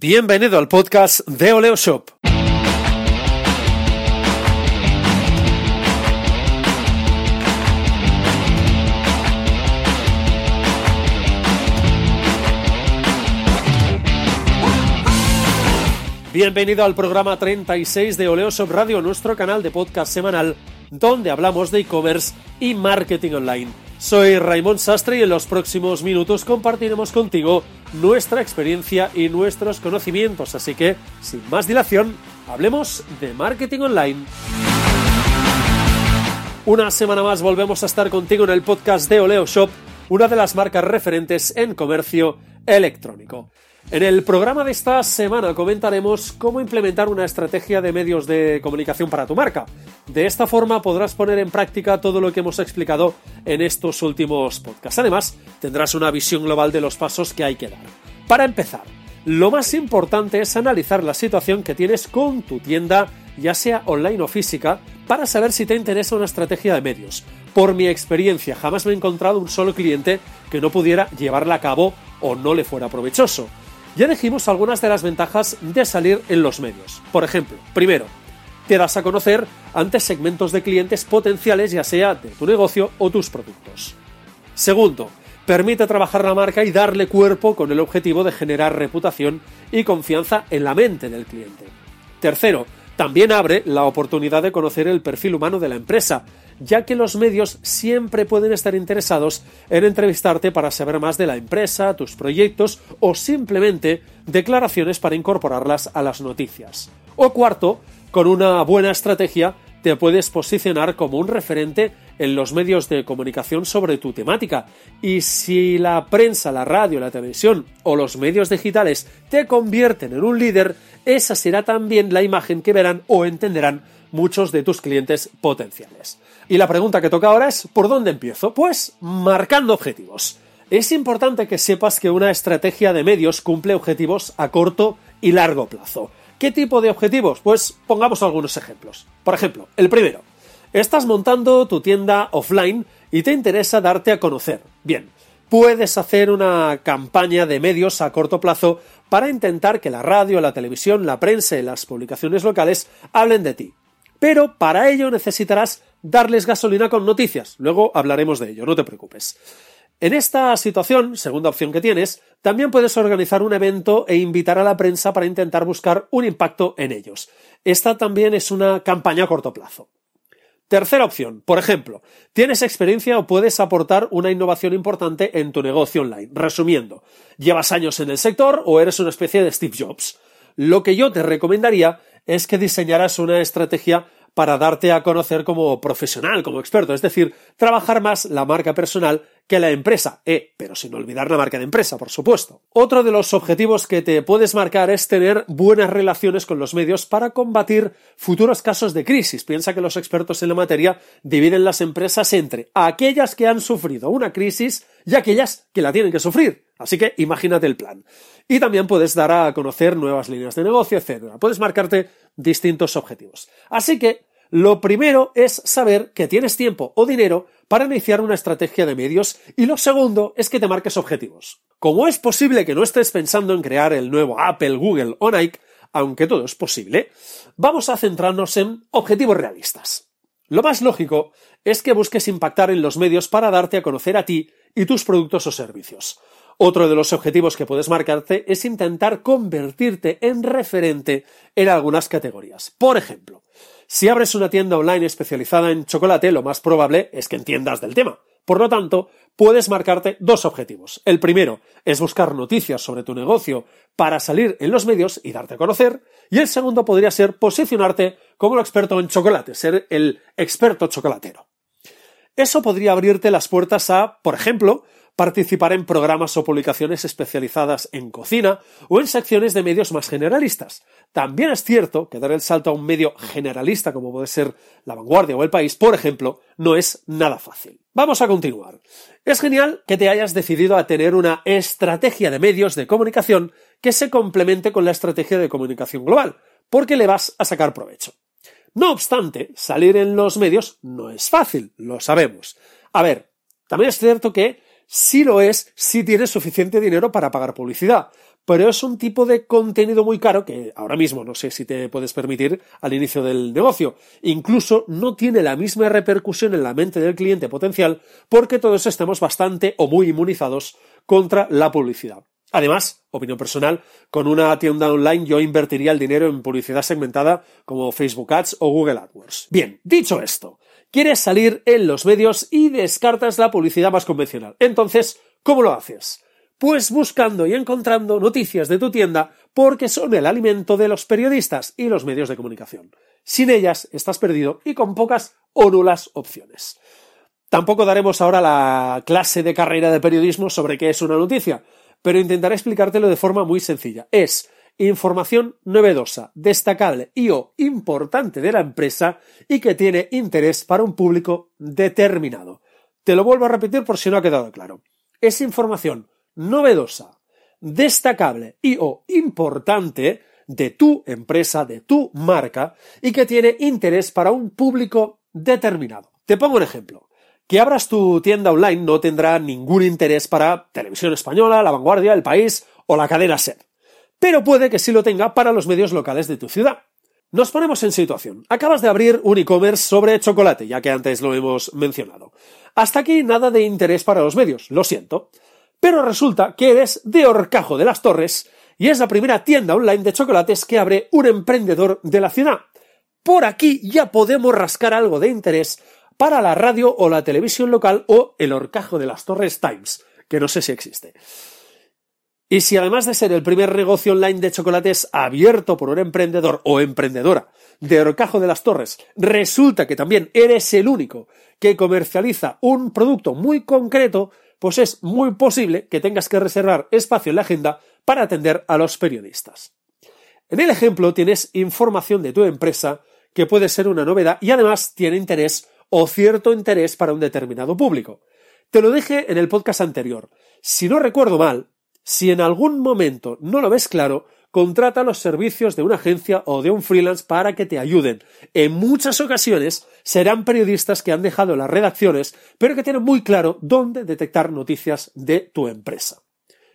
Bienvenido al podcast de Oleo Shop. Bienvenido al programa 36 de Oleo Shop Radio, nuestro canal de podcast semanal donde hablamos de e-commerce y marketing online. Soy Raymond Sastre y en los próximos minutos compartiremos contigo nuestra experiencia y nuestros conocimientos, así que, sin más dilación, hablemos de marketing online. Una semana más volvemos a estar contigo en el podcast de Oleo Shop, una de las marcas referentes en comercio electrónico. En el programa de esta semana comentaremos cómo implementar una estrategia de medios de comunicación para tu marca. De esta forma podrás poner en práctica todo lo que hemos explicado en estos últimos podcasts. Además, tendrás una visión global de los pasos que hay que dar. Para empezar, lo más importante es analizar la situación que tienes con tu tienda, ya sea online o física, para saber si te interesa una estrategia de medios. Por mi experiencia, jamás me he encontrado un solo cliente que no pudiera llevarla a cabo o no le fuera provechoso. Ya dijimos algunas de las ventajas de salir en los medios. Por ejemplo, primero, te das a conocer ante segmentos de clientes potenciales, ya sea de tu negocio o tus productos. Segundo, permite trabajar la marca y darle cuerpo con el objetivo de generar reputación y confianza en la mente del cliente. Tercero, también abre la oportunidad de conocer el perfil humano de la empresa, ya que los medios siempre pueden estar interesados en entrevistarte para saber más de la empresa, tus proyectos o simplemente declaraciones para incorporarlas a las noticias. O cuarto, con una buena estrategia te puedes posicionar como un referente en los medios de comunicación sobre tu temática. Y si la prensa, la radio, la televisión o los medios digitales te convierten en un líder, esa será también la imagen que verán o entenderán muchos de tus clientes potenciales. Y la pregunta que toca ahora es, ¿por dónde empiezo? Pues marcando objetivos. Es importante que sepas que una estrategia de medios cumple objetivos a corto y largo plazo. ¿Qué tipo de objetivos? Pues pongamos algunos ejemplos. Por ejemplo, el primero. Estás montando tu tienda offline y te interesa darte a conocer. Bien, puedes hacer una campaña de medios a corto plazo para intentar que la radio, la televisión, la prensa y las publicaciones locales hablen de ti. Pero para ello necesitarás darles gasolina con noticias. Luego hablaremos de ello, no te preocupes. En esta situación, segunda opción que tienes, también puedes organizar un evento e invitar a la prensa para intentar buscar un impacto en ellos. Esta también es una campaña a corto plazo. Tercera opción, por ejemplo, tienes experiencia o puedes aportar una innovación importante en tu negocio online. Resumiendo, llevas años en el sector o eres una especie de Steve Jobs. Lo que yo te recomendaría es que diseñaras una estrategia para darte a conocer como profesional, como experto, es decir, trabajar más la marca personal que la empresa, eh, pero sin olvidar la marca de empresa, por supuesto. Otro de los objetivos que te puedes marcar es tener buenas relaciones con los medios para combatir futuros casos de crisis. Piensa que los expertos en la materia dividen las empresas entre aquellas que han sufrido una crisis y aquellas que la tienen que sufrir. Así que imagínate el plan. Y también puedes dar a conocer nuevas líneas de negocio, etc. Puedes marcarte distintos objetivos. Así que lo primero es saber que tienes tiempo o dinero para iniciar una estrategia de medios y lo segundo es que te marques objetivos. Como es posible que no estés pensando en crear el nuevo Apple, Google o Nike, aunque todo es posible, vamos a centrarnos en objetivos realistas. Lo más lógico es que busques impactar en los medios para darte a conocer a ti y tus productos o servicios. Otro de los objetivos que puedes marcarte es intentar convertirte en referente en algunas categorías. Por ejemplo, si abres una tienda online especializada en chocolate, lo más probable es que entiendas del tema. Por lo tanto, puedes marcarte dos objetivos. El primero es buscar noticias sobre tu negocio para salir en los medios y darte a conocer. Y el segundo podría ser posicionarte como el experto en chocolate, ser el experto chocolatero. Eso podría abrirte las puertas a, por ejemplo, participar en programas o publicaciones especializadas en cocina o en secciones de medios más generalistas. También es cierto que dar el salto a un medio generalista como puede ser La Vanguardia o El País, por ejemplo, no es nada fácil. Vamos a continuar. Es genial que te hayas decidido a tener una estrategia de medios de comunicación que se complemente con la estrategia de comunicación global, porque le vas a sacar provecho. No obstante, salir en los medios no es fácil, lo sabemos. A ver, también es cierto que sí lo es si tienes suficiente dinero para pagar publicidad. pero es un tipo de contenido muy caro que ahora mismo no sé si te puedes permitir al inicio del negocio. Incluso no tiene la misma repercusión en la mente del cliente potencial porque todos estamos bastante o muy inmunizados contra la publicidad. Además, opinión personal, con una tienda online yo invertiría el dinero en publicidad segmentada como Facebook Ads o Google AdWords. Bien, dicho esto, quieres salir en los medios y descartas la publicidad más convencional. Entonces, ¿cómo lo haces? Pues buscando y encontrando noticias de tu tienda porque son el alimento de los periodistas y los medios de comunicación. Sin ellas estás perdido y con pocas o nulas opciones. Tampoco daremos ahora la clase de carrera de periodismo sobre qué es una noticia, pero intentaré explicártelo de forma muy sencilla. Es información novedosa, destacable y o importante de la empresa y que tiene interés para un público determinado. Te lo vuelvo a repetir por si no ha quedado claro. Es información novedosa, destacable y o importante de tu empresa, de tu marca y que tiene interés para un público determinado. Te pongo un ejemplo. Que abras tu tienda online no tendrá ningún interés para Televisión Española, La Vanguardia, El País o la cadena SER. Pero puede que sí lo tenga para los medios locales de tu ciudad. Nos ponemos en situación. Acabas de abrir un e-commerce sobre chocolate, ya que antes lo hemos mencionado. Hasta aquí nada de interés para los medios, lo siento. Pero resulta que eres de Orcajo de las Torres y es la primera tienda online de chocolates que abre un emprendedor de la ciudad. Por aquí ya podemos rascar algo de interés para la radio o la televisión local o el Orcajo de las Torres Times, que no sé si existe. Y si además de ser el primer negocio online de chocolates abierto por un emprendedor o emprendedora de Orcajo de las Torres, resulta que también eres el único que comercializa un producto muy concreto, pues es muy posible que tengas que reservar espacio en la agenda para atender a los periodistas. En el ejemplo tienes información de tu empresa que puede ser una novedad y además tiene interés o cierto interés para un determinado público. Te lo dije en el podcast anterior. Si no recuerdo mal, si en algún momento no lo ves claro, contrata los servicios de una agencia o de un freelance para que te ayuden. En muchas ocasiones serán periodistas que han dejado las redacciones, pero que tienen muy claro dónde detectar noticias de tu empresa.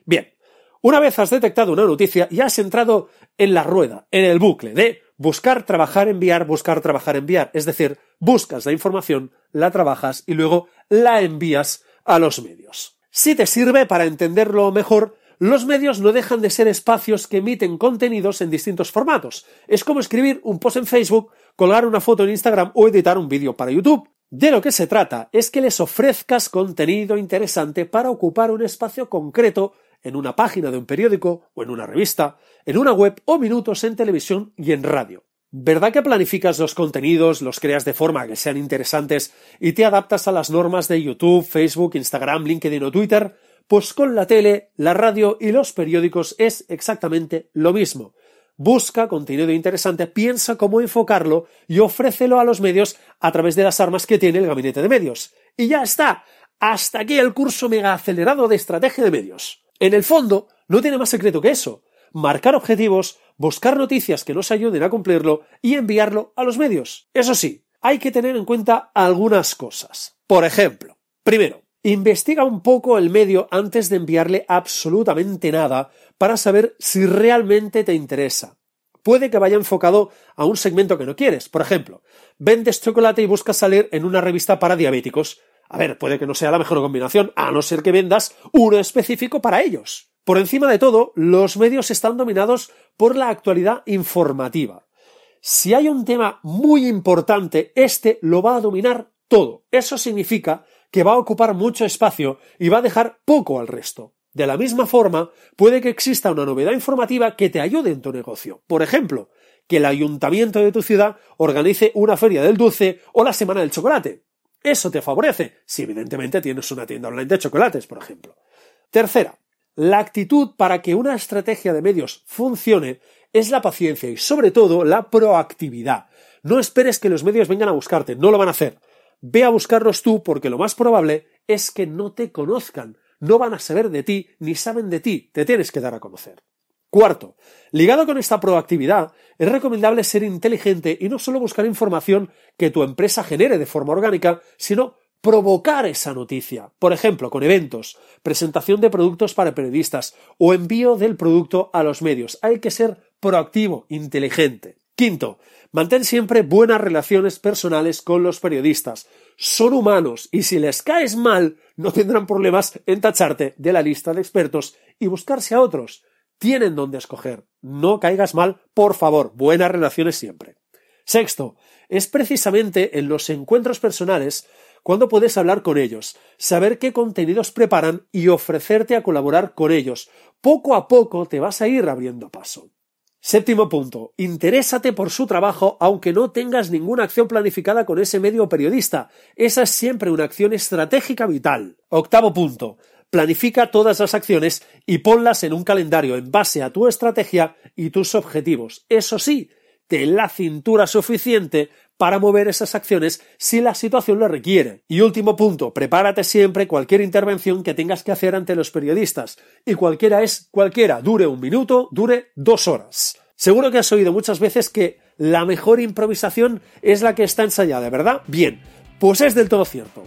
Bien, una vez has detectado una noticia y has entrado en la rueda, en el bucle de buscar, trabajar, enviar, buscar, trabajar, enviar. Es decir, buscas la información, la trabajas y luego la envías a los medios. Si te sirve para entenderlo mejor, los medios no dejan de ser espacios que emiten contenidos en distintos formatos. Es como escribir un post en Facebook, colgar una foto en Instagram o editar un vídeo para YouTube. De lo que se trata es que les ofrezcas contenido interesante para ocupar un espacio concreto en una página de un periódico o en una revista, en una web o minutos en televisión y en radio. ¿Verdad que planificas los contenidos, los creas de forma que sean interesantes y te adaptas a las normas de YouTube, Facebook, Instagram, LinkedIn o Twitter? Pues con la tele, la radio y los periódicos es exactamente lo mismo. Busca contenido interesante, piensa cómo enfocarlo y ofrécelo a los medios a través de las armas que tiene el gabinete de medios. Y ya está. Hasta aquí el curso mega acelerado de estrategia de medios. En el fondo, no tiene más secreto que eso. Marcar objetivos, buscar noticias que nos ayuden a cumplirlo y enviarlo a los medios. Eso sí, hay que tener en cuenta algunas cosas. Por ejemplo, primero, investiga un poco el medio antes de enviarle absolutamente nada para saber si realmente te interesa. Puede que vaya enfocado a un segmento que no quieres. Por ejemplo, vendes chocolate y buscas salir en una revista para diabéticos. A ver, puede que no sea la mejor combinación, a no ser que vendas uno específico para ellos. Por encima de todo, los medios están dominados por la actualidad informativa. Si hay un tema muy importante, este lo va a dominar todo. Eso significa que va a ocupar mucho espacio y va a dejar poco al resto. De la misma forma, puede que exista una novedad informativa que te ayude en tu negocio. Por ejemplo, que el ayuntamiento de tu ciudad organice una feria del dulce o la semana del chocolate. Eso te favorece, si evidentemente tienes una tienda online de chocolates, por ejemplo. Tercera, la actitud para que una estrategia de medios funcione es la paciencia y sobre todo la proactividad. No esperes que los medios vengan a buscarte, no lo van a hacer. Ve a buscarlos tú porque lo más probable es que no te conozcan, no van a saber de ti ni saben de ti, te tienes que dar a conocer. Cuarto, ligado con esta proactividad, es recomendable ser inteligente y no solo buscar información que tu empresa genere de forma orgánica, sino provocar esa noticia, por ejemplo, con eventos, presentación de productos para periodistas o envío del producto a los medios. Hay que ser proactivo, inteligente. Quinto, mantén siempre buenas relaciones personales con los periodistas. Son humanos y si les caes mal, no tendrán problemas en tacharte de la lista de expertos y buscarse a otros. Tienen donde escoger. No caigas mal, por favor. Buenas relaciones siempre. Sexto, es precisamente en los encuentros personales cuando puedes hablar con ellos, saber qué contenidos preparan y ofrecerte a colaborar con ellos. Poco a poco te vas a ir abriendo paso. Séptimo punto. Interésate por su trabajo aunque no tengas ninguna acción planificada con ese medio periodista. Esa es siempre una acción estratégica vital. Octavo punto. Planifica todas las acciones y ponlas en un calendario en base a tu estrategia y tus objetivos. Eso sí, ten la cintura suficiente para mover esas acciones si la situación lo requiere. Y último punto, prepárate siempre cualquier intervención que tengas que hacer ante los periodistas. Y cualquiera es cualquiera, dure un minuto, dure dos horas. Seguro que has oído muchas veces que la mejor improvisación es la que está ensayada, ¿verdad? Bien, pues es del todo cierto.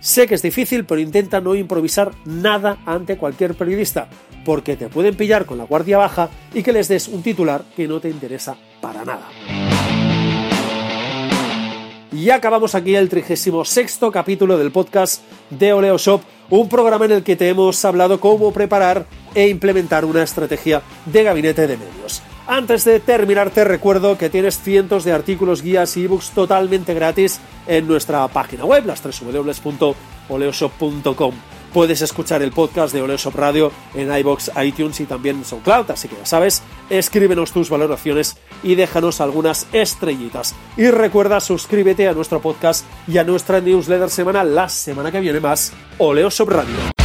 Sé que es difícil, pero intenta no improvisar nada ante cualquier periodista, porque te pueden pillar con la guardia baja y que les des un titular que no te interesa para nada. Y acabamos aquí el 36 capítulo del podcast de Oleo Shop, un programa en el que te hemos hablado cómo preparar e implementar una estrategia de gabinete de medios. Antes de terminar, te recuerdo que tienes cientos de artículos, guías y ebooks totalmente gratis en nuestra página web, las www.oleoshop.com. Puedes escuchar el podcast de Oleoshop Radio en iBox, iTunes y también en SoundCloud, así que ya sabes, escríbenos tus valoraciones y déjanos algunas estrellitas. Y recuerda, suscríbete a nuestro podcast y a nuestra newsletter semanal la semana que viene más, Oleoshop Radio.